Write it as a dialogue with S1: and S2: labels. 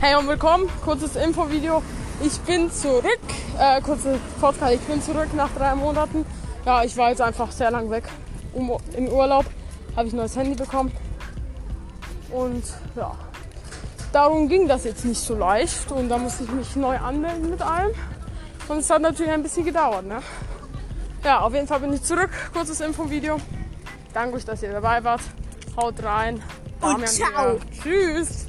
S1: Hey und willkommen, kurzes Infovideo. Ich bin zurück, äh, kurze Podcast, ich bin zurück nach drei Monaten. Ja, ich war jetzt einfach sehr lang weg. Um, Im Urlaub habe ich ein neues Handy bekommen. Und ja, darum ging das jetzt nicht so leicht. Und da musste ich mich neu anmelden mit allem. Und es hat natürlich ein bisschen gedauert, ne? Ja, auf jeden Fall bin ich zurück. Kurzes Infovideo. Danke euch, dass ihr dabei wart. Haut rein.
S2: Und ciao.
S1: Tschüss.